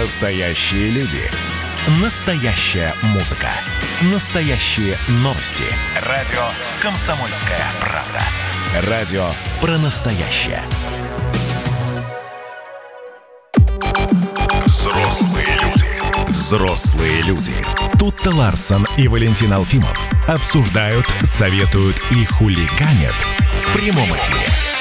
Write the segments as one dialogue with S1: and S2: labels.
S1: Настоящие люди. Настоящая музыка. Настоящие новости. Радио «Комсомольская правда». Радио про настоящее. Взрослые люди. Взрослые люди. Тут-то Ларсон и Валентин Алфимов обсуждают, советуют и хулиганят в прямом эфире.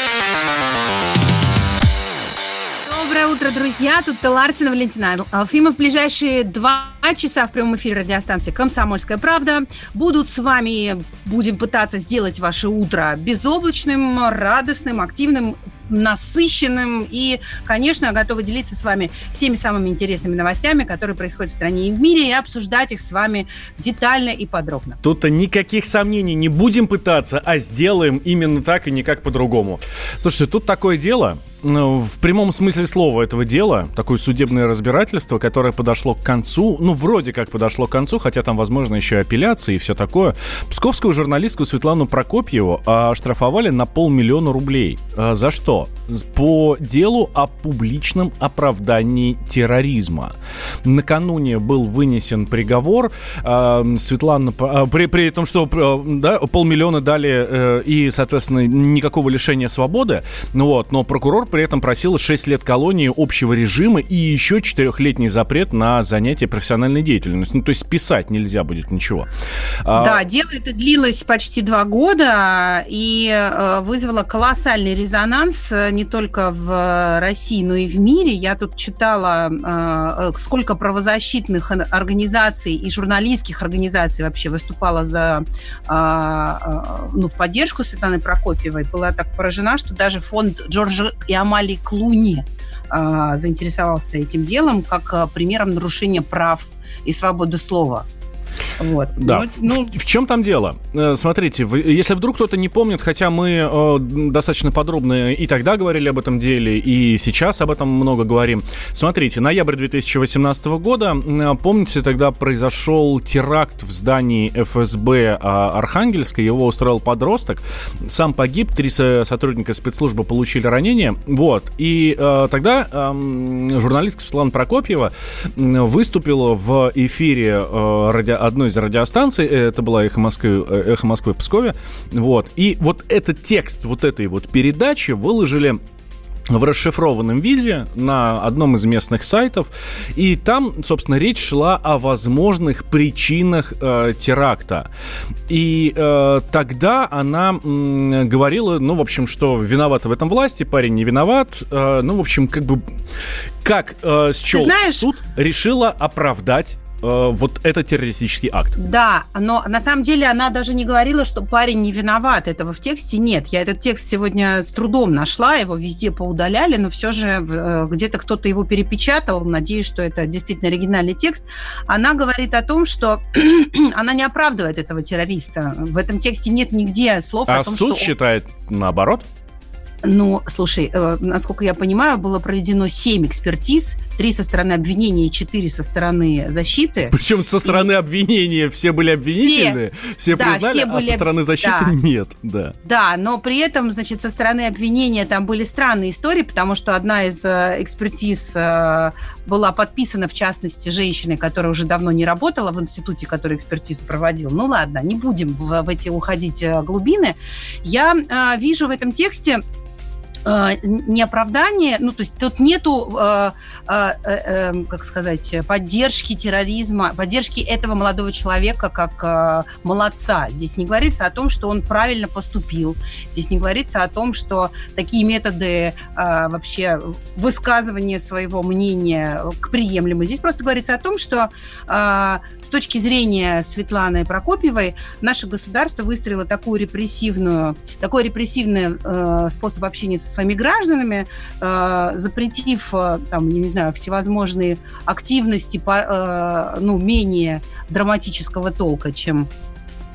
S2: Доброе утро, друзья. Тут Ларсина Валентина Алфимов. В ближайшие два часа в прямом эфире радиостанции «Комсомольская правда» будут с вами, будем пытаться сделать ваше утро безоблачным, радостным, активным, насыщенным. И, конечно, готовы делиться с вами всеми самыми интересными новостями, которые происходят в стране и в мире, и обсуждать их с вами детально и подробно.
S3: Тут-то никаких сомнений не будем пытаться, а сделаем именно так и никак по-другому. Слушайте, тут такое дело, ну, в прямом смысле слова этого дела, такое судебное разбирательство, которое подошло к концу, ну, вроде как подошло к концу, хотя там, возможно, еще апелляции и все такое. Псковскую журналистку Светлану Прокопьеву оштрафовали на полмиллиона рублей. А за что? По делу о публичном оправдании терроризма. Накануне был вынесен приговор. А, Светлана, а, при, при том, что да, полмиллиона дали э, и, соответственно, никакого лишения свободы, ну вот, но прокурор при этом просил 6 лет колонии общего режима и еще 4-летний запрет на занятие профессиональной деятельностью. Ну, то есть писать нельзя будет ничего.
S2: Да, а... дело это длилось почти два года и э, вызвало колоссальный резонанс э, не только в России, но и в мире. Я тут читала, э, сколько правозащитных организаций и журналистских организаций вообще выступало за, ну, в поддержку Светланы Прокопьевой. Была так поражена, что даже фонд Джорджа и Амали Клуни заинтересовался этим делом как примером нарушения прав и свободы слова.
S3: Вот. Да. Ну, в, в чем там дело? Э, смотрите, если вдруг кто-то не помнит, хотя мы э, достаточно подробно и тогда говорили об этом деле, и сейчас об этом много говорим. Смотрите, ноябрь 2018 года, помните, тогда произошел теракт в здании ФСБ а, Архангельска, его устроил подросток, сам погиб, три сотрудника спецслужбы получили ранения, вот, и э, тогда э, журналистка Светлана Прокопьева выступила в эфире э, ради одной из радиостанций, э, это была «Эхо Москвы», э, «Эхо Москвы» в Пскове, вот, и вот этот текст вот этой вот передачи выложили в расшифрованном виде на одном из местных сайтов. И там, собственно, речь шла о возможных причинах э, теракта. И э, тогда она э, говорила, ну, в общем, что виновата в этом власти, парень не виноват. Э, ну, в общем, как бы как э, счел знаешь... суд решила оправдать э, вот этот террористический акт.
S2: Да, но на самом деле она даже не говорила, что парень не виноват. Этого в тексте нет. Я этот текст сегодня с трудом нашла, его везде поудаляли, но все же э, где-то кто-то его перепечатал. Надеюсь, что это действительно оригинальный текст. Она говорит о том, что она не оправдывает этого террориста. В этом тексте нет нигде слов
S3: а
S2: о том,
S3: суд
S2: что...
S3: считает наоборот?
S2: Ну, слушай, э, насколько я понимаю, было проведено 7 экспертиз, 3 со стороны обвинения и 4 со стороны защиты.
S3: Причем со стороны и... обвинения все были обвинительны, все, все да, признали, все были... а со стороны защиты да. нет, да.
S2: Да, но при этом, значит, со стороны обвинения там были странные истории, потому что одна из э, экспертиз э, была подписана, в частности, женщиной, которая уже давно не работала в институте, который экспертизу проводил. Ну ладно, не будем в, в эти уходить глубины. Я вижу в этом тексте не оправдание, ну, то есть тут нету, э, э, э, эм, как сказать, поддержки терроризма, поддержки этого молодого человека как э, молодца. Здесь не говорится о том, что он правильно поступил. Здесь не говорится о том, что такие методы э, вообще высказывания своего мнения приемлемы. Здесь просто говорится о том, что э, с точки зрения Светланы Прокопьевой наше государство выстроило такую репрессивную, такой репрессивный э, способ общения со своими гражданами, э, запретив, э, там, не знаю, всевозможные активности, по, э, ну, менее драматического толка, чем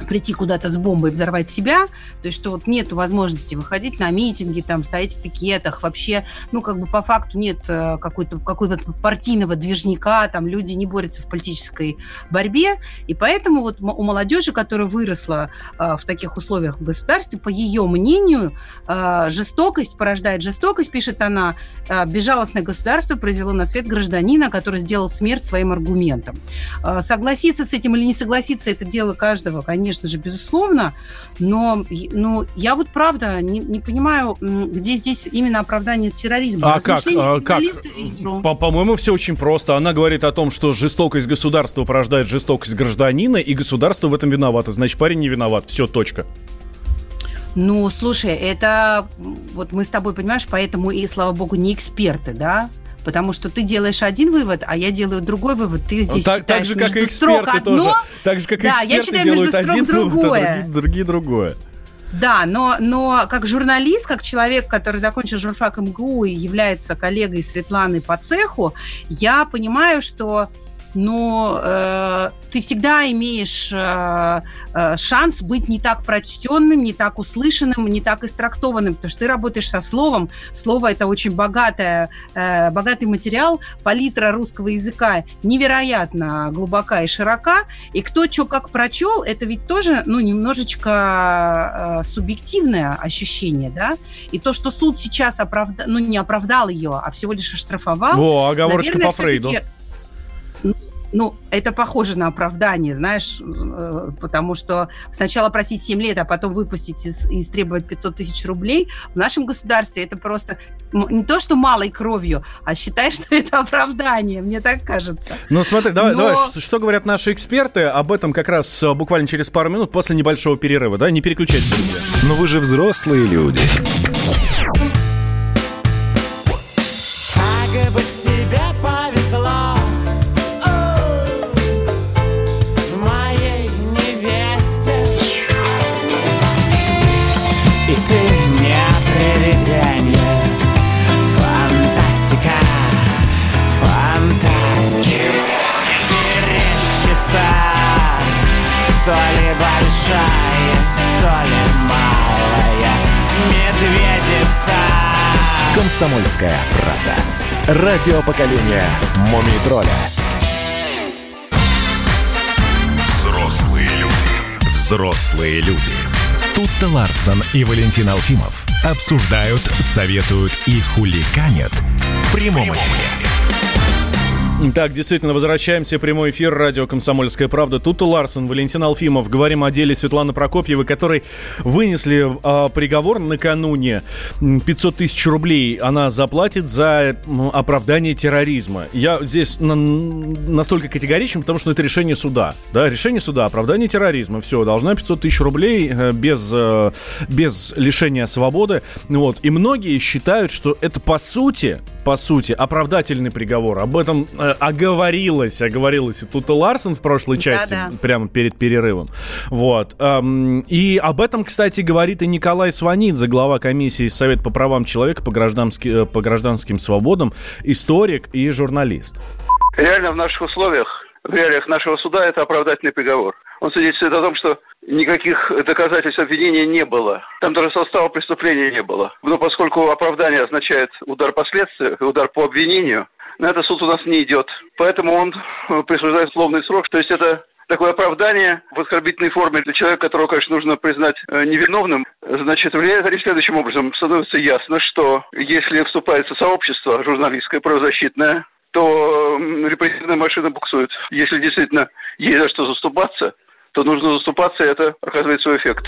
S2: прийти куда-то с бомбой, взорвать себя, то есть что вот нет возможности выходить на митинги, там, стоять в пикетах, вообще, ну, как бы по факту нет э, какой-то какого партийного движника, там люди не борются в политической борьбе, и поэтому вот у молодежи, которая выросла э, в таких условиях в государстве, по ее мнению, э, жестокость порождает жестокость, пишет она, безжалостное государство произвело на свет гражданина, который сделал смерть своим аргументом. Согласиться с этим или не согласиться, это дело каждого, конечно, конечно же, безусловно, но ну, я вот правда не, не понимаю, где здесь именно оправдание терроризма.
S3: А как? А, как? По- по-моему, все очень просто. Она говорит о том, что жестокость государства порождает жестокость гражданина, и государство в этом виновато. Значит, парень не виноват. Все, точка.
S2: Ну, слушай, это вот мы с тобой, понимаешь, поэтому и, слава богу, не эксперты, да? Потому что ты делаешь один вывод, а я делаю другой вывод. Ты здесь
S3: так, так же, как и эксперты одно, тоже. Так же, как да, я читаю между один другое. вывод, а другие, другие другое.
S2: Да, но, но как журналист, как человек, который закончил журфак МГУ и является коллегой Светланы по цеху, я понимаю, что но э, ты всегда имеешь э, э, шанс быть не так прочтенным, не так услышанным, не так истрактованным, потому что ты работаешь со словом. Слово – это очень богатое, э, богатый материал, палитра русского языка невероятно глубока и широка, и кто что как прочел, это ведь тоже, ну, немножечко э, субъективное ощущение, да, и то, что суд сейчас оправда... ну, не оправдал ее, а всего лишь оштрафовал.
S3: О, оговорочка наверное, по Фрейду
S2: ну, это похоже на оправдание, знаешь, э, потому что сначала просить 7 лет, а потом выпустить и, и требовать 500 тысяч рублей, в нашем государстве это просто не то, что малой кровью, а считай, что это оправдание, мне так кажется.
S3: Ну, смотри, давай, Но... давай, что, говорят наши эксперты, об этом как раз э, буквально через пару минут после небольшого перерыва, да, не переключайтесь.
S1: Но вы же взрослые люди. Комсомольская правда. Радио поколения Мумий тролля. Взрослые люди. Взрослые люди. Тут-то Ларсон и Валентин Алфимов обсуждают, советуют и хуликанят в прямом эфире.
S3: Так, действительно, возвращаемся. Прямой эфир. Радио «Комсомольская правда». Тут Ларсон, Валентин Алфимов. Говорим о деле Светланы Прокопьевой, которой вынесли э, приговор накануне. 500 тысяч рублей она заплатит за оправдание терроризма. Я здесь на, настолько категоричен, потому что это решение суда. Да, решение суда, оправдание терроризма. Все, должна 500 тысяч рублей э, без, э, без лишения свободы. Вот. И многие считают, что это по сути по сути, оправдательный приговор. Об этом э, оговорилось, оговорилось и тут Ларсон в прошлой части, да, да. прямо перед перерывом. Вот. Эм, и об этом, кстати, говорит и Николай Сванидзе, глава комиссии Совет по правам человека по, граждански, э, по гражданским свободам, историк и журналист.
S4: Реально в наших условиях, в реалиях нашего суда это оправдательный приговор. Он свидетельствует о том, что никаких доказательств обвинения не было. Там даже состава преступления не было. Но поскольку оправдание означает удар по следствию, удар по обвинению, на это суд у нас не идет. Поэтому он э, присуждает условный срок. То есть это такое оправдание в оскорбительной форме для человека, которого, конечно, нужно признать э, невиновным, значит, влияет они следующим образом. Становится ясно, что если вступается сообщество журналистское, правозащитное, то репрессивная машина буксует. Если действительно есть за что заступаться, то нужно заступаться, и это оказывает свой эффект.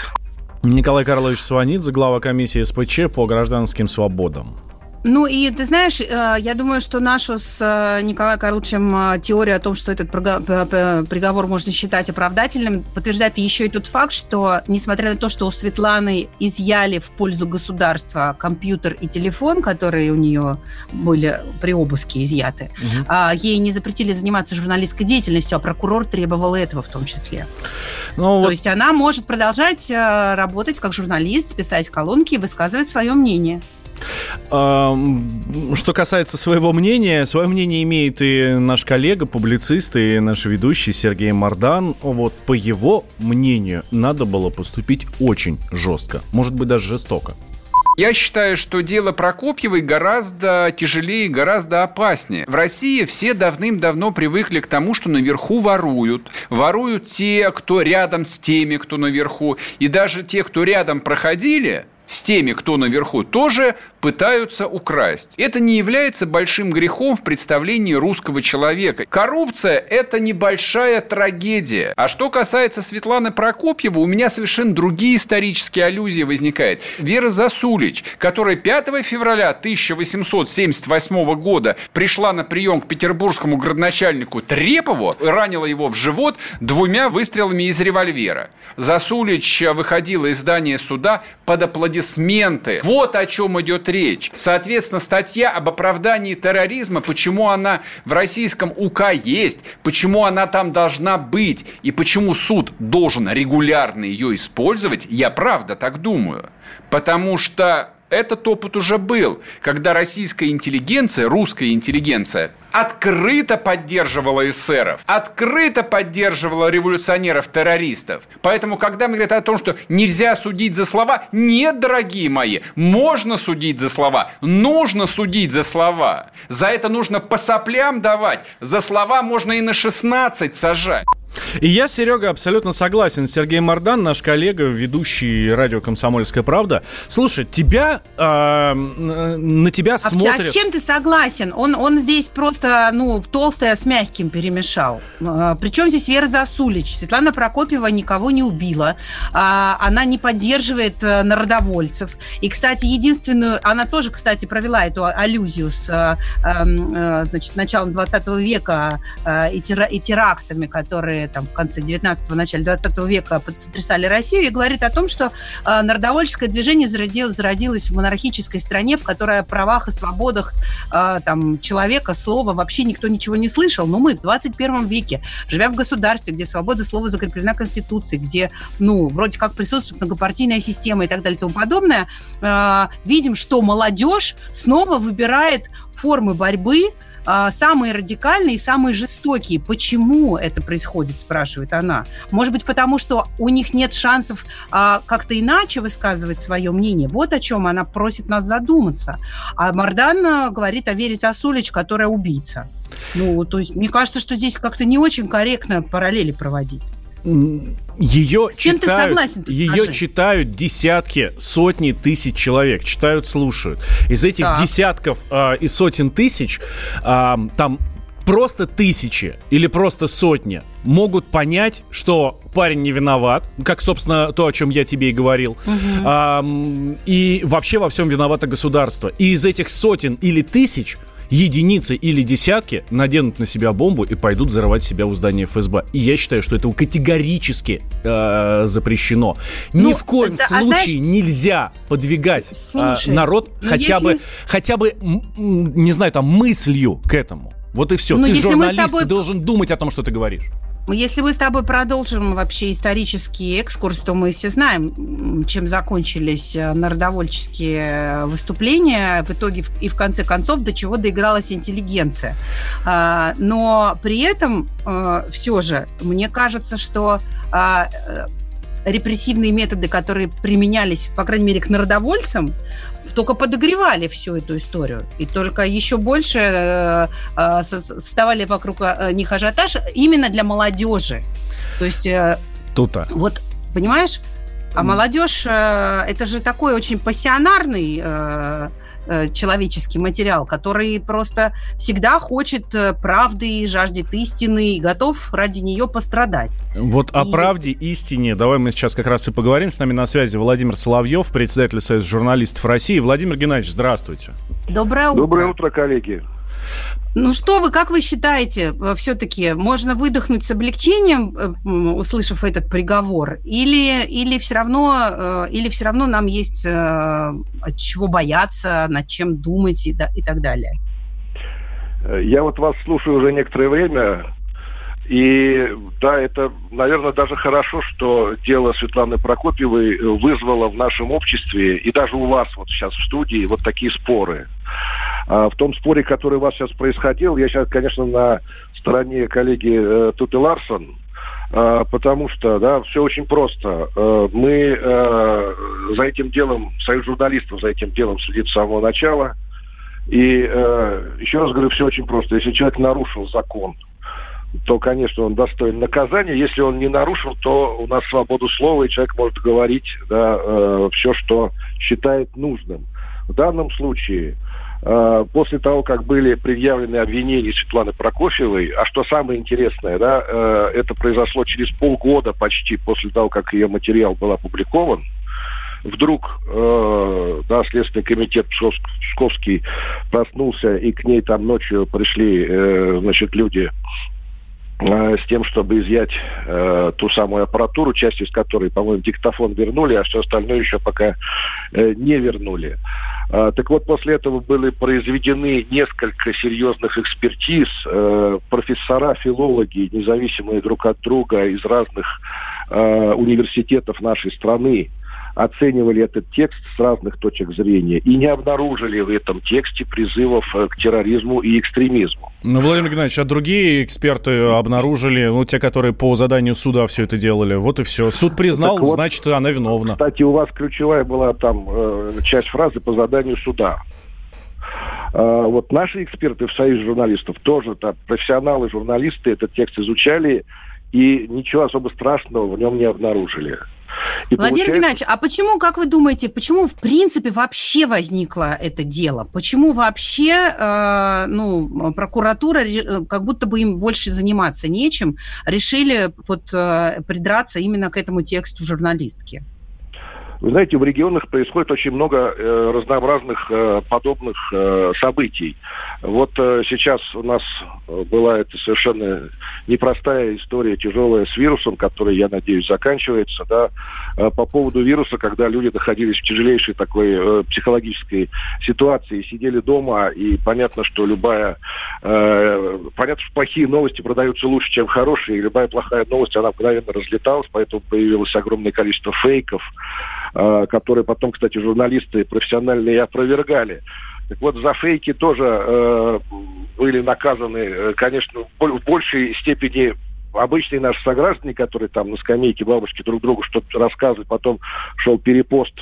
S3: Николай Карлович Сванидзе, глава комиссии СПЧ по гражданским свободам.
S2: Ну и ты знаешь, э, я думаю, что нашу с э, Николаем Карловичем э, теорию о том, что этот приговор можно считать оправдательным, подтверждает еще и тот факт, что несмотря на то, что у Светланы изъяли в пользу государства компьютер и телефон, которые у нее были при обыске изъяты, угу. ей не запретили заниматься журналистской деятельностью, а прокурор требовал этого в том числе. Ну, то вот... есть она может продолжать работать как журналист, писать колонки и высказывать свое мнение.
S3: Что касается своего мнения, свое мнение имеет и наш коллега, публицист, и наш ведущий Сергей Мардан. Вот по его мнению, надо было поступить очень жестко, может быть даже жестоко.
S5: Я считаю, что дело Прокопьевой гораздо тяжелее, гораздо опаснее. В России все давным-давно привыкли к тому, что наверху воруют. Воруют те, кто рядом с теми, кто наверху. И даже те, кто рядом проходили, с теми, кто наверху, тоже пытаются украсть. Это не является большим грехом в представлении русского человека. Коррупция – это небольшая трагедия. А что касается Светланы Прокопьева, у меня совершенно другие исторические аллюзии возникают. Вера Засулич, которая 5 февраля 1878 года пришла на прием к петербургскому градоначальнику Трепову, ранила его в живот двумя выстрелами из револьвера. Засулич выходила из здания суда под аплодисменты. Вот о чем идет речь. Соответственно, статья об оправдании терроризма, почему она в российском УК есть, почему она там должна быть и почему суд должен регулярно ее использовать, я правда так думаю. Потому что этот опыт уже был, когда российская интеллигенция, русская интеллигенция, открыто поддерживала эсеров, открыто поддерживала революционеров-террористов. Поэтому, когда мы говорим о том, что нельзя судить за слова, нет, дорогие мои, можно судить за слова, нужно судить за слова. За это нужно по соплям давать, за слова можно и на 16 сажать.
S3: И я, Серега, абсолютно согласен. Сергей Мордан, наш коллега, ведущий радио «Комсомольская правда». Слушай, тебя, э, на тебя а смотрят...
S2: А с чем ты согласен? Он, он здесь просто, ну, толстое с мягким перемешал. А, Причем здесь Вера Засулич? Светлана Прокопьева никого не убила. А, она не поддерживает э, народовольцев. И, кстати, единственную... Она тоже, кстати, провела эту аллюзию с, э, эм, э, значит, началом 20 века и терактами, которые там, в конце 19-го, начале 20 века сотрясали Россию, и говорит о том, что народовольческое движение зародилось, зародилось в монархической стране, в которой о правах и свободах там, человека, слова вообще никто ничего не слышал. Но мы в 21 веке, живя в государстве, где свобода слова закреплена Конституцией, где, ну, вроде как присутствует многопартийная система и так далее и тому подобное, э, видим, что молодежь снова выбирает формы борьбы, самые радикальные и самые жестокие. Почему это происходит, спрашивает она. Может быть, потому что у них нет шансов а, как-то иначе высказывать свое мнение. Вот о чем она просит нас задуматься. А Мардан а, говорит о Вере Засулич, которая убийца. Ну, то есть, мне кажется, что здесь как-то не очень корректно параллели проводить
S3: ее С чем читают, ты согласен? Ее скажи. читают десятки, сотни тысяч человек, читают, слушают. Из этих так. десятков э, и сотен тысяч э, там просто тысячи или просто сотни могут понять, что парень не виноват, как, собственно, то, о чем я тебе и говорил, угу. а, и вообще во всем виновато государство. И из этих сотен или тысяч единицы или десятки наденут на себя бомбу и пойдут взорвать себя у здания ФСБ. И я считаю, что это категорически э, запрещено. Ну, Ни в коем это, случае а знаешь, нельзя подвигать э, слушай, народ хотя если... бы, хотя бы, не знаю, там, мыслью к этому. Вот и все. Ну, ты журналист, тобой... ты должен думать о том, что ты говоришь.
S2: Если мы с тобой продолжим вообще исторический экскурс, то мы все знаем, чем закончились э, народовольческие выступления. В итоге и в конце концов до чего доигралась интеллигенция. А, но при этом э, все же мне кажется, что а, э, репрессивные методы, которые применялись, по крайней мере, к народовольцам, только подогревали всю эту историю. И только еще больше э, э, создавали вокруг э, них ажиотаж именно для молодежи. То есть...
S3: Тута.
S2: Вот, понимаешь? А молодежь, это же такой очень пассионарный Э, человеческий материал, который просто всегда хочет э, правды, жаждет истины и готов ради нее пострадать.
S3: Вот и... о правде, истине давай мы сейчас как раз и поговорим. С нами на связи Владимир Соловьев, председатель Союза журналистов России. Владимир Геннадьевич, здравствуйте.
S2: Доброе утро.
S6: Доброе утро, коллеги.
S2: Ну что вы, как вы считаете, э, все-таки можно выдохнуть с облегчением, э, услышав этот приговор, или, или, все равно, э, или все равно нам есть от чего бояться, над чем думать и, и так далее?
S6: Я вот вас слушаю уже некоторое время, И да, это, наверное, даже хорошо, что дело Светланы Прокопьевой вызвало в нашем обществе и даже у вас вот сейчас в студии вот такие споры. А в том споре, который у вас сейчас происходил, я сейчас, конечно, на стороне коллеги э, Туты Ларсон, э, потому что, да, все очень просто. Э, мы э, за этим делом, союз журналистов за этим делом следит с самого начала. И э, еще раз говорю, все очень просто. Если человек нарушил закон, то, конечно, он достоин наказания. Если он не нарушил, то у нас свободу слова, и человек может говорить да, э, все, что считает нужным. В данном случае Э, после того, как были предъявлены обвинения Светланы Прокофьевой, а что самое интересное, да, э, это произошло через полгода почти после того, как ее материал был опубликован, вдруг э, да, Следственный комитет Псковский проснулся, и к ней там ночью пришли э, значит, люди с тем, чтобы изъять э, ту самую аппаратуру, часть из которой, по-моему, диктофон вернули, а все остальное еще пока э, не вернули. А, так вот, после этого были произведены несколько серьезных экспертиз. Э, профессора, филологи, независимые друг от друга из разных э, университетов нашей страны, оценивали этот текст с разных точек зрения и не обнаружили в этом тексте призывов э, к терроризму и экстремизму.
S3: Ну, Владимир Геннадьевич, а другие эксперты обнаружили, ну, те, которые по заданию суда все это делали, вот и все. Суд признал, вот, значит, она виновна.
S6: Кстати, у вас ключевая была там э, часть фразы по заданию суда. А, вот наши эксперты в Союзе журналистов тоже, там, профессионалы, журналисты этот текст изучали, и ничего особо страшного в нем не обнаружили.
S2: И Владимир получается... Геннадьевич, а почему, как вы думаете, почему в принципе вообще возникло это дело? Почему вообще э, ну, прокуратура, э, как будто бы им больше заниматься нечем, решили вот, э, придраться именно к этому тексту журналистки?
S6: Вы знаете, в регионах происходит очень много э, разнообразных э, подобных э, событий. Вот э, сейчас у нас была эта совершенно непростая история, тяжелая с вирусом, который, я надеюсь, заканчивается. Да, э, по поводу вируса, когда люди находились в тяжелейшей такой э, психологической ситуации, сидели дома, и понятно, что любая... Э, понятно, что плохие новости продаются лучше, чем хорошие, и любая плохая новость, она мгновенно разлеталась, поэтому появилось огромное количество фейков, Э, которые потом, кстати, журналисты профессиональные опровергали. Так вот, за фейки тоже э, были наказаны, э, конечно, в большей степени обычные наши сограждане, которые там на скамейке бабушки друг другу что-то рассказывают, потом шел перепост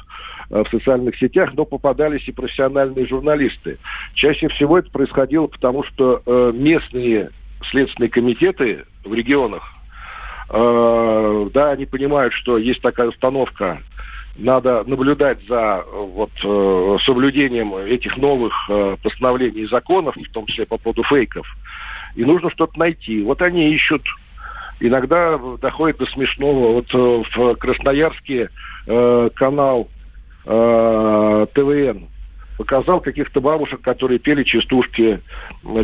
S6: э, в социальных сетях, но попадались и профессиональные журналисты. Чаще всего это происходило потому, что э, местные следственные комитеты в регионах, да, они понимают, что есть такая установка надо наблюдать за вот, э, соблюдением этих новых э, постановлений и законов, в том числе по поводу фейков. И нужно что-то найти. Вот они ищут. Иногда доходит до смешного. Вот э, в Красноярске э, канал э, ТВН показал каких-то бабушек, которые пели частушки.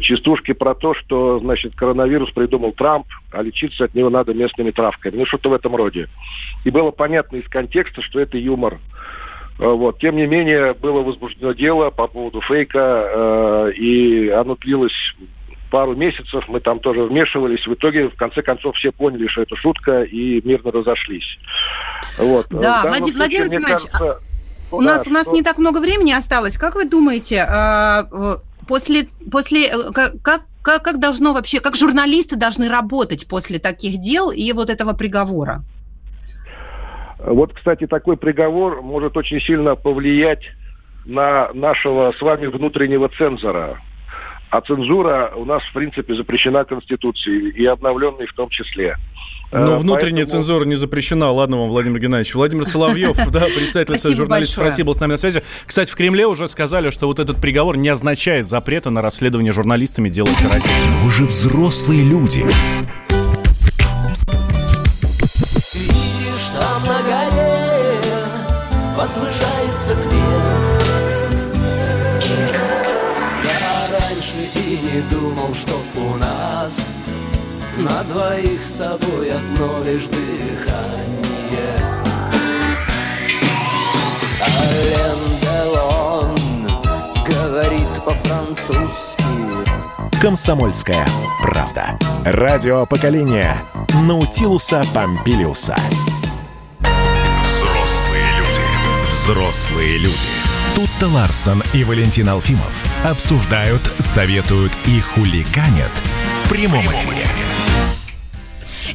S6: Частушки про то, что, значит, коронавирус придумал Трамп, а лечиться от него надо местными травками. Ну, что-то в этом роде. И было понятно из контекста, что это юмор. А, вот. Тем не менее, было возбуждено дело по поводу фейка, э, и оно длилось пару месяцев, мы там тоже вмешивались. В итоге, в конце концов, все поняли, что это шутка, и мирно разошлись.
S2: Вот. Да, Владимир, Владимир Владимирович, кажется, у нас что... у нас не так много времени осталось. Как вы думаете, а, после после э, как как как должно вообще, как журналисты должны работать после таких дел и вот этого приговора?
S6: Вот, кстати, такой приговор может очень сильно повлиять на нашего с вами внутреннего цензора. А цензура у нас, в принципе, запрещена Конституцией, и обновленной в том числе.
S3: Но э, внутренняя Поэтому... цензура не запрещена. Ладно вам, Владимир Геннадьевич. Владимир Соловьев, да, представитель Союза журналистов России, был с нами на связи. Кстати, в Кремле уже сказали, что вот этот приговор не означает запрета на расследование журналистами дела террористов.
S1: Но вы же взрослые люди.
S7: Видишь, там на горе возвышается крест. Не думал, что у нас на двоих с тобой одно лишь дыхание Ален Делон говорит по-французски
S1: Комсомольская правда Радио поколения Наутилуса Помпилиуса. Взрослые люди. Взрослые люди. Тут-то Ларсон и Валентин Алфимов обсуждают, советуют и хулиганят в прямом эфире.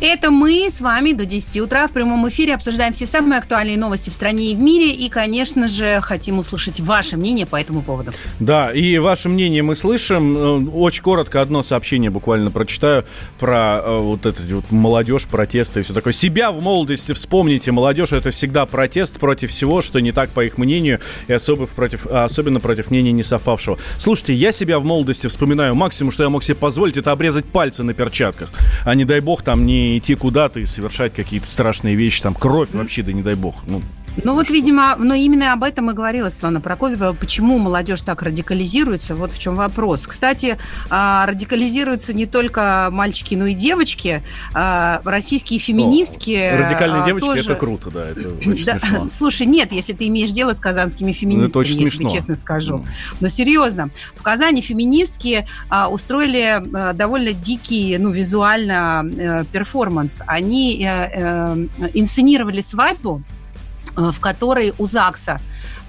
S2: Это мы с вами до 10 утра в прямом эфире обсуждаем все самые актуальные новости в стране и в мире. И, конечно же, хотим услышать ваше мнение по этому поводу.
S3: Да, и ваше мнение мы слышим. Э, очень коротко одно сообщение буквально прочитаю про э, вот эту вот молодежь, протесты и все такое. Себя в молодости вспомните. Молодежь это всегда протест против всего, что не так, по их мнению, и особо против, особенно против мнения не совпавшего. Слушайте, я себя в молодости вспоминаю. Максимум, что я мог себе позволить, это обрезать пальцы на перчатках. А не дай бог там не идти куда-то и совершать какие-то страшные вещи, там кровь вообще, да не дай бог. Ну,
S2: ну вот, видимо, но именно об этом и говорила Светлана Прокофьева, почему молодежь так радикализируется, вот в чем вопрос. Кстати, а, радикализируются не только мальчики, но и девочки. А, российские феминистки...
S3: О, радикальные а, девочки, тоже... это круто, да, это очень да, смешно.
S2: Слушай, нет, если ты имеешь дело с казанскими феминистками, это очень я смешно. тебе честно скажу. Но серьезно, в Казани феминистки устроили довольно дикий, ну, визуально э, перформанс. Они э, э, инсценировали свадьбу, в которой у ЗАГСа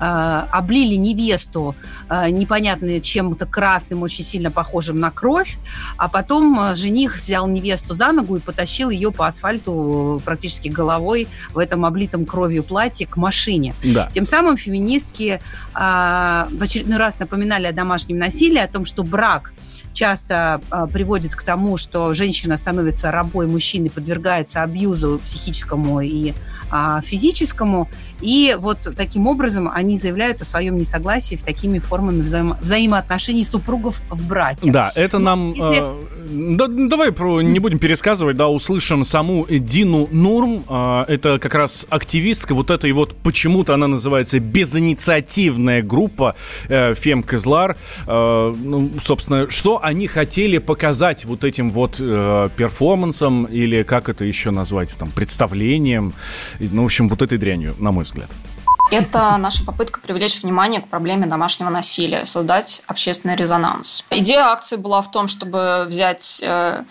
S2: э, облили невесту э, непонятно чем-то красным, очень сильно похожим на кровь, а потом э, жених взял невесту за ногу и потащил ее по асфальту практически головой в этом облитом кровью платье к машине. Да. Тем самым феминистки э, в очередной раз напоминали о домашнем насилии, о том, что брак часто э, приводит к тому, что женщина становится рабой мужчины, подвергается абьюзу психическому и э, физическому. И вот таким образом они заявляют о своем несогласии с такими формами взаимо- взаимоотношений супругов в браке.
S3: Да, это ну, нам... Если... Э, да, давай про, не будем пересказывать, да, услышим саму Дину Нурм. Э, это как раз активистка вот этой вот, почему-то она называется безинициативная группа э, Фем Кызлар. Э, ну, собственно, что они хотели показать вот этим вот э, перформансом или как это еще назвать, там, представлением. Ну, в общем, вот этой дрянью, на мой взгляд?
S8: Это наша попытка привлечь внимание к проблеме домашнего насилия, создать общественный резонанс. Идея акции была в том, чтобы взять э,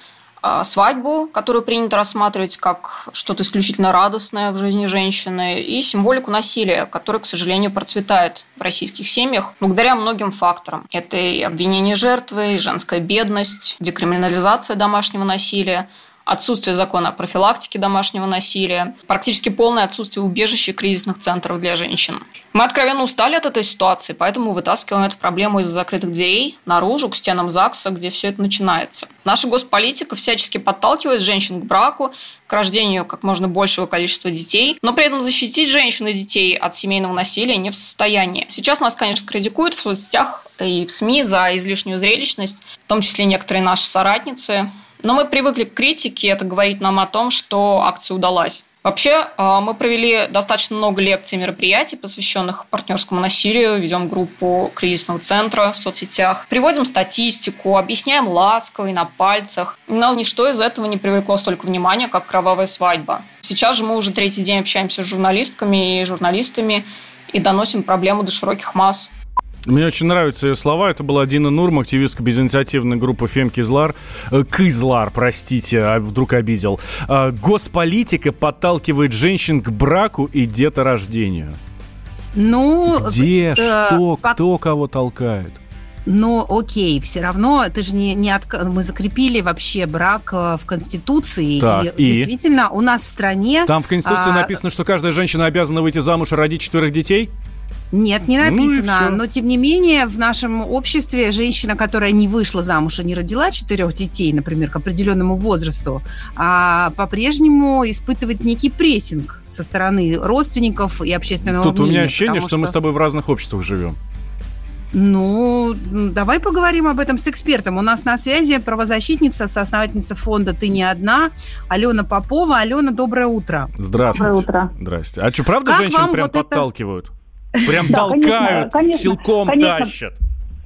S8: свадьбу, которую принято рассматривать как что-то исключительно радостное в жизни женщины, и символику насилия, которая, к сожалению, процветает в российских семьях благодаря многим факторам. Это и обвинение жертвы, и женская бедность, декриминализация домашнего насилия, отсутствие закона о профилактике домашнего насилия, практически полное отсутствие убежищ и кризисных центров для женщин. Мы откровенно устали от этой ситуации, поэтому вытаскиваем эту проблему из закрытых дверей наружу, к стенам ЗАГСа, где все это начинается. Наша госполитика всячески подталкивает женщин к браку, к рождению как можно большего количества детей, но при этом защитить женщин и детей от семейного насилия не в состоянии. Сейчас нас, конечно, критикуют в соцсетях и в СМИ за излишнюю зрелищность, в том числе некоторые наши соратницы, но мы привыкли к критике, это говорит нам о том, что акция удалась. Вообще, а, мы провели достаточно много лекций и мероприятий, посвященных партнерскому насилию, ведем группу кризисного центра в соцсетях, приводим статистику, объясняем ласково и на пальцах. Но ничто из этого не привлекло столько внимания, как кровавая свадьба. Сейчас же мы уже третий день общаемся с журналистками и журналистами и доносим проблему до широких масс.
S3: Мне очень нравятся ее слова. Это была Дина Нурм, активистка безинициативной группы Фем Кизлар. Э, Кызлар, простите, а вдруг обидел. Э, Госполитика подталкивает женщин к браку и деторождению.
S2: Ну,
S3: где, э, что, как... кто кого толкает?
S2: Но окей, все равно ты же не, не от... мы закрепили вообще брак э, в Конституции.
S3: Так,
S2: и, и действительно, у нас в стране...
S3: Там в Конституции а... написано, что каждая женщина обязана выйти замуж и родить четверых детей?
S2: Нет, не ну написано. Ну но тем не менее, в нашем обществе женщина, которая не вышла замуж и не родила четырех детей, например, к определенному возрасту, а по-прежнему испытывает некий прессинг со стороны родственников и общественного
S3: Тут
S2: мнения.
S3: у меня ощущение, что, что мы с тобой в разных обществах живем.
S2: Ну, давай поговорим об этом с экспертом. У нас на связи правозащитница, соосновательница фонда «Ты не одна» Алена Попова. Алена, доброе утро.
S3: Здравствуйте. Доброе утро. Здрасте. А что, правда как женщин прям вот подталкивают? Это... Прям да, толкают, конечно, силком конечно, тащат.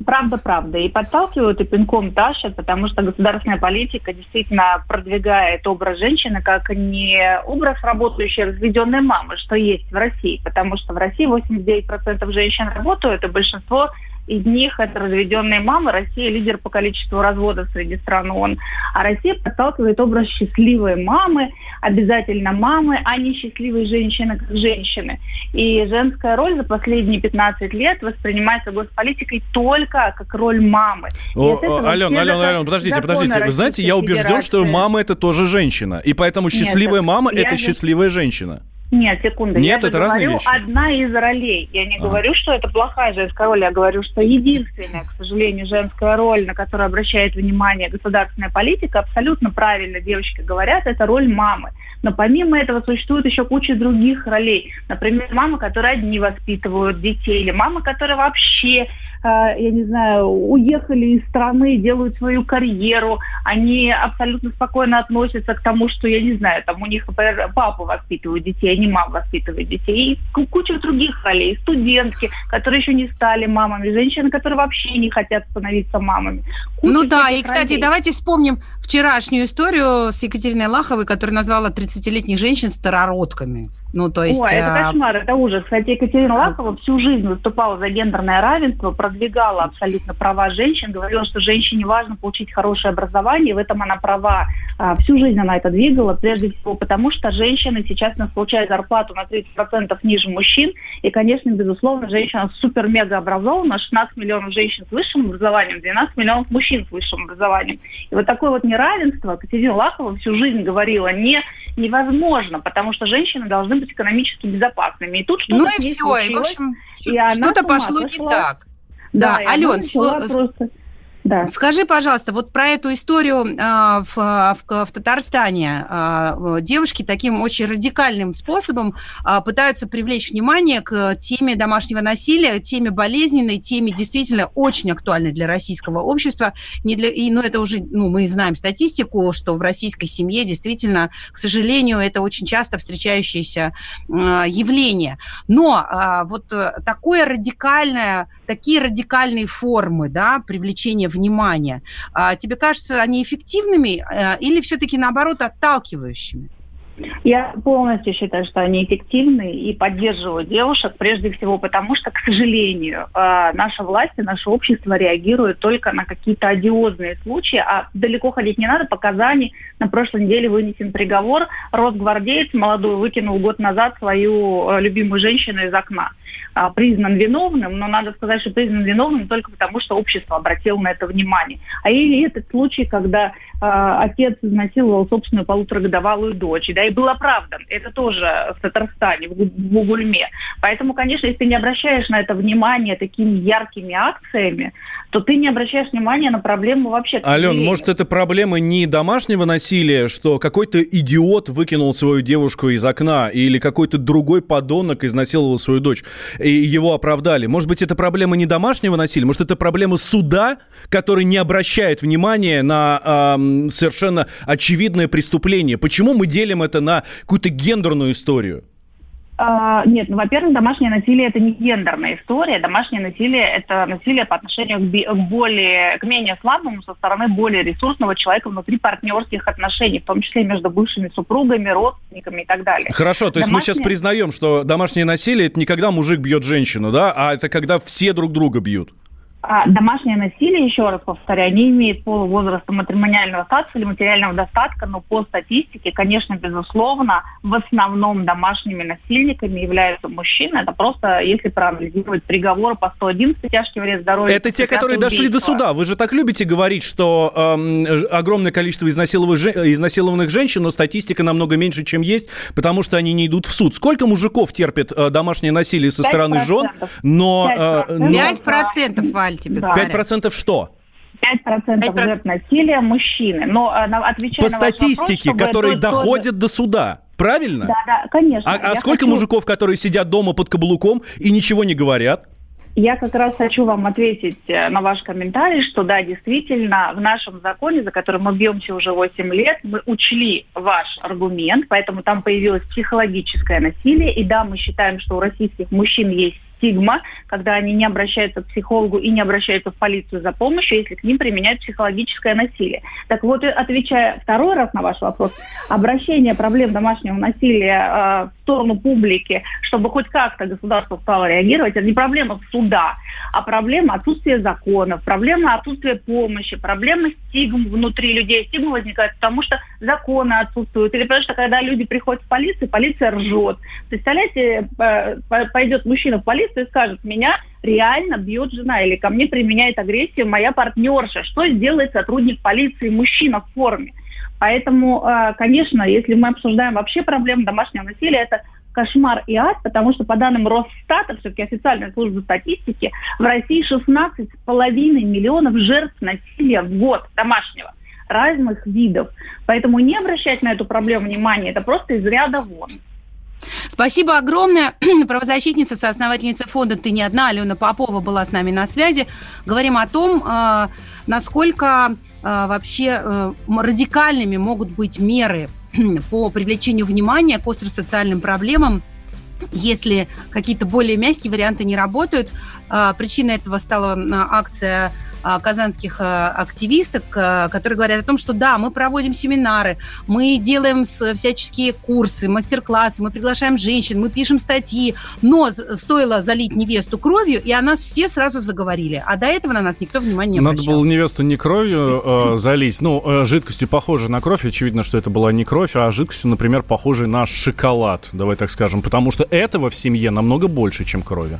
S9: Правда, правда. И подталкивают, и пинком тащат, потому что государственная политика действительно продвигает образ женщины как не образ работающей разведенной мамы, что есть в России. Потому что в России 89% женщин работают, и большинство из них это разведенные мамы. Россия лидер по количеству разводов среди стран ООН. А Россия подталкивает образ счастливой мамы, обязательно мамы, а не счастливой женщины как женщины. И женская роль за последние 15 лет воспринимается госполитикой только как роль мамы.
S3: О, Ален, Ален, Ален, подождите, подождите. Вы знаете, я убежден, что мама это тоже женщина. И поэтому счастливая Нет, мама это счастливая женщина.
S9: Нет, секунду.
S3: Нет,
S9: я
S3: это разные
S9: говорю
S3: вещи.
S9: одна из ролей. Я не а. говорю, что это плохая женская роль. Я говорю, что единственная, к сожалению, женская роль, на которую обращает внимание государственная политика, абсолютно правильно девочки говорят, это роль мамы. Но помимо этого существует еще куча других ролей. Например, мамы, которые одни воспитывают детей, или мамы, которые вообще я не знаю, уехали из страны, делают свою карьеру, они абсолютно спокойно относятся к тому, что, я не знаю, там у них, например, папа воспитывает детей, а не мама воспитывает детей. И куча других ролей. Студентки, которые еще не стали мамами, женщины, которые вообще не хотят становиться мамами.
S2: Куча ну да, и, кстати, ролей. давайте вспомним вчерашнюю историю с Екатериной Лаховой, которая назвала 30-летних женщин старородками. Ну, то есть...
S9: Ой, это а, кошмар, это ужас. Кстати, Екатерина Лакова всю жизнь выступала за гендерное равенство, продвигала абсолютно права женщин, говорила, что женщине важно получить хорошее образование, и в этом она права. А, всю жизнь она это двигала, прежде всего потому, что женщины сейчас нас получают зарплату на 30% ниже мужчин, и, конечно, безусловно, женщина супер-мега образована, 16 миллионов женщин с высшим образованием, 12 миллионов мужчин с высшим образованием. И вот такое вот неравенство Екатерина Лакова всю жизнь говорила не невозможно, потому что женщины должны быть экономически безопасными. И тут что-то
S2: ну и все, и, в общем, что-то пошло не так. Да, да Ален, сло... просто... Да. Скажи, пожалуйста, вот про эту историю э, в, в, в Татарстане. Э, девушки таким очень радикальным способом э, пытаются привлечь внимание к теме домашнего насилия, теме болезненной, теме действительно очень актуальной для российского общества. Не для, и, ну, это уже, ну, мы знаем статистику, что в российской семье действительно, к сожалению, это очень часто встречающееся э, явление. Но э, вот такое радикальное, такие радикальные формы да, привлечения внимания. А тебе кажется, они эффективными э, или все-таки наоборот отталкивающими?
S9: Я полностью считаю, что они эффективны и поддерживают девушек, прежде всего потому, что, к сожалению, э, наша власть и наше общество реагируют только на какие-то одиозные случаи, а далеко ходить не надо. По Казани на прошлой неделе вынесен приговор. Росгвардеец молодой выкинул год назад свою э, любимую женщину из окна. А, признан виновным, но надо сказать, что признан виновным только потому, что общество обратило на это внимание. А или этот случай, когда отец изнасиловал собственную полуторагодовалую дочь, да, и был оправдан. Это тоже в Татарстане, в, в Угульме. Поэтому, конечно, если ты не обращаешь на это внимание такими яркими акциями, то ты не обращаешь внимания на проблему вообще.
S3: Ален, может, это проблема не домашнего насилия, что какой-то идиот выкинул свою девушку из окна, или какой-то другой подонок изнасиловал свою дочь, и его оправдали. Может быть, это проблема не домашнего насилия, может, это проблема суда, который не обращает внимания на э, совершенно очевидное преступление. Почему мы делим это на какую-то гендерную историю?
S9: А, нет, ну, во-первых, домашнее насилие это не гендерная история. Домашнее насилие это насилие по отношению к, к более, к менее слабому со стороны более ресурсного человека внутри партнерских отношений, в том числе между бывшими супругами, родственниками и так далее.
S3: Хорошо, то есть домашнее... мы сейчас признаем, что домашнее насилие это не когда мужик бьет женщину, да, а это когда все друг друга бьют.
S9: А домашнее насилие, еще раз повторяю, не имеет пола, возраста, матримониального статуса или материального достатка, но по статистике, конечно, безусловно, в основном домашними насильниками являются мужчины. Это просто, если проанализировать приговоры по 111 тяжкий вред здоровью.
S3: Это те, которые убийства. дошли до суда. Вы же так любите говорить, что эм, огромное количество изнасилованных, изнасилованных женщин, но статистика намного меньше, чем есть, потому что они не идут в суд. Сколько мужиков терпит э, домашнее насилие со стороны жен, но...
S2: 5%, э, но... 5% Валь жаль тебе
S3: Пять процентов что?
S9: 5% жертв насилия мужчины. Но
S3: э, отвечая По на статистике, вопрос, которые доходят тоже... до суда. Правильно?
S9: Да, да, конечно.
S3: А, а сколько хочу... мужиков, которые сидят дома под каблуком и ничего не говорят?
S9: Я как раз хочу вам ответить э, на ваш комментарий, что да, действительно, в нашем законе, за который мы бьемся уже 8 лет, мы учли ваш аргумент, поэтому там появилось психологическое насилие. И да, мы считаем, что у российских мужчин есть стигма, когда они не обращаются к психологу и не обращаются в полицию за помощью, если к ним применяют психологическое насилие. Так вот, отвечая второй раз на ваш вопрос, обращение проблем домашнего насилия э, в сторону публики, что чтобы хоть как-то государство стало реагировать, это не проблема суда, а проблема отсутствия законов, проблема отсутствия помощи, проблема стигм внутри людей. Стигма возникает потому, что законы отсутствуют, или потому что когда люди приходят в полицию, полиция ржет. Представляете, э, пойдет мужчина в полицию и скажет, меня реально бьет жена или ко мне применяет агрессию моя партнерша. Что сделает сотрудник полиции мужчина в форме? Поэтому, э, конечно, если мы обсуждаем вообще проблему домашнего насилия, это кошмар и ад, потому что по данным Росстата, все-таки официальной службы статистики, в России 16,5 миллионов жертв насилия в год домашнего разных видов. Поэтому не обращать на эту проблему внимания, это просто из ряда вон.
S2: Спасибо огромное. Правозащитница, соосновательница фонда «Ты не одна» Алена Попова была с нами на связи. Говорим о том, э, насколько э, вообще э, радикальными могут быть меры по привлечению внимания к остросоциальным проблемам если какие-то более мягкие варианты не работают. Причиной этого стала акция а, казанских а, активисток, а, которые говорят о том, что да, мы проводим семинары, мы делаем всяческие курсы, мастер-классы, мы приглашаем женщин, мы пишем статьи, но стоило залить невесту кровью, и о нас все сразу заговорили. А до этого на нас никто внимания не обращал.
S3: Надо было невесту не кровью э, залить, ну, э, жидкостью похожей на кровь, очевидно, что это была не кровь, а жидкостью, например, похожей на шоколад, давай так скажем, потому что этого в семье намного больше, чем крови.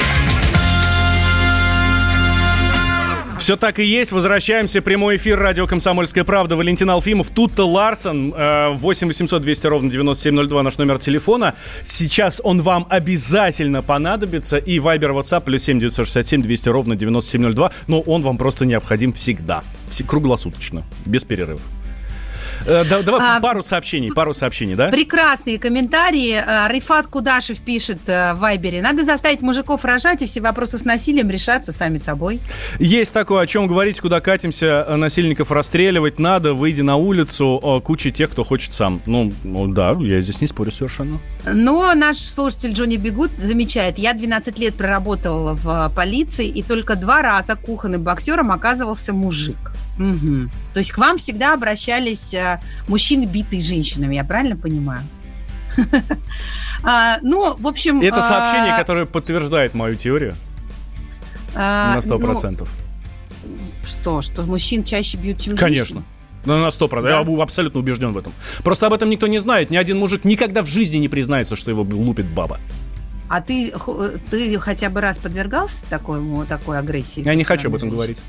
S3: Все так и есть. Возвращаемся. Прямой эфир радио «Комсомольская правда». Валентин Алфимов. Тут-то Ларсон. 8 800 200 ровно 9702 наш номер телефона. Сейчас он вам обязательно понадобится. И Вайбер, WhatsApp плюс 7 967 200 ровно 9702. Но он вам просто необходим всегда. Круглосуточно. Без перерывов. Э, давай а, пару сообщений, пару сообщений, да?
S2: Прекрасные комментарии. Э, Рифат Кудашев пишет э, в Вайбере. Надо заставить мужиков рожать, и все вопросы с насилием решаться сами собой.
S3: Есть такое, о чем говорить, куда катимся, насильников расстреливать надо, выйди на улицу, куча тех, кто хочет сам. Ну, ну, да, я здесь не спорю совершенно.
S2: Но наш слушатель Джонни Бегут замечает, я 12 лет проработал в полиции, и только два раза кухонным боксером оказывался мужик. Угу. То есть к вам всегда обращались э, мужчины, битые женщинами, я правильно понимаю?
S3: А, ну, в общем... Это сообщение, а, которое подтверждает мою теорию. А, на сто ну, процентов.
S2: Что, что мужчин чаще бьют, чем
S3: Конечно. Ну, на сто процентов. Я абсолютно убежден в этом. Просто об этом никто не знает. Ни один мужик никогда в жизни не признается, что его лупит баба.
S2: А ты, ты хотя бы раз подвергался такой, такой агрессии?
S3: Я не хочу об этом говорить.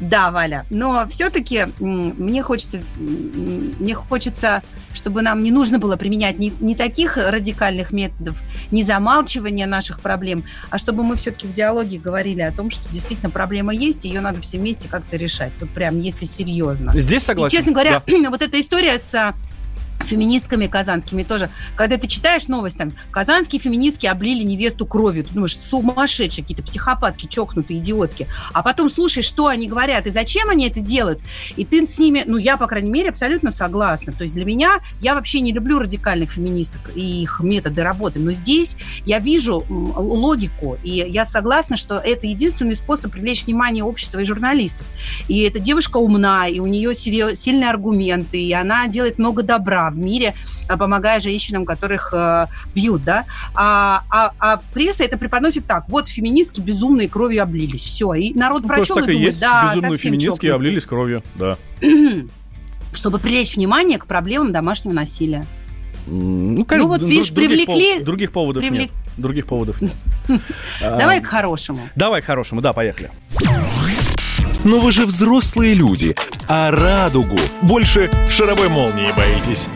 S2: Да, Валя. Но все-таки мне хочется, мне хочется, чтобы нам не нужно было применять не, не таких радикальных методов, не замалчивания наших проблем, а чтобы мы все-таки в диалоге говорили о том, что действительно проблема есть, и ее надо все вместе как-то решать. Вот прям, если серьезно.
S3: Здесь согласен.
S2: И, честно говоря, да. вот эта история с феминистками казанскими тоже. Когда ты читаешь новость, там, казанские феминистки облили невесту кровью, ты думаешь, сумасшедшие какие-то психопатки, чокнутые идиотки. А потом слушаешь, что они говорят и зачем они это делают. И ты с ними, ну, я, по крайней мере, абсолютно согласна. То есть для меня, я вообще не люблю радикальных феминисток и их методы работы, но здесь я вижу логику, и я согласна, что это единственный способ привлечь внимание общества и журналистов. И эта девушка умна, и у нее сильные аргументы, и она делает много добра в мире, э, помогая женщинам, которых э, бьют, да, а, а, а пресса это преподносит так, вот феминистки безумные кровью облились, все, и народ ну, прочел и, думает,
S3: есть,
S2: да,
S3: безумные феминистки чокнут. облились кровью, да.
S2: Чтобы привлечь внимание к проблемам домашнего насилия.
S3: Ну, конечно, ну вот, видишь, других привлекли... Пов... Других поводов привлек... нет. Других поводов нет.
S2: Давай к хорошему.
S3: Давай к хорошему, да, поехали.
S1: Но вы же взрослые люди, а радугу больше шаровой молнии боитесь.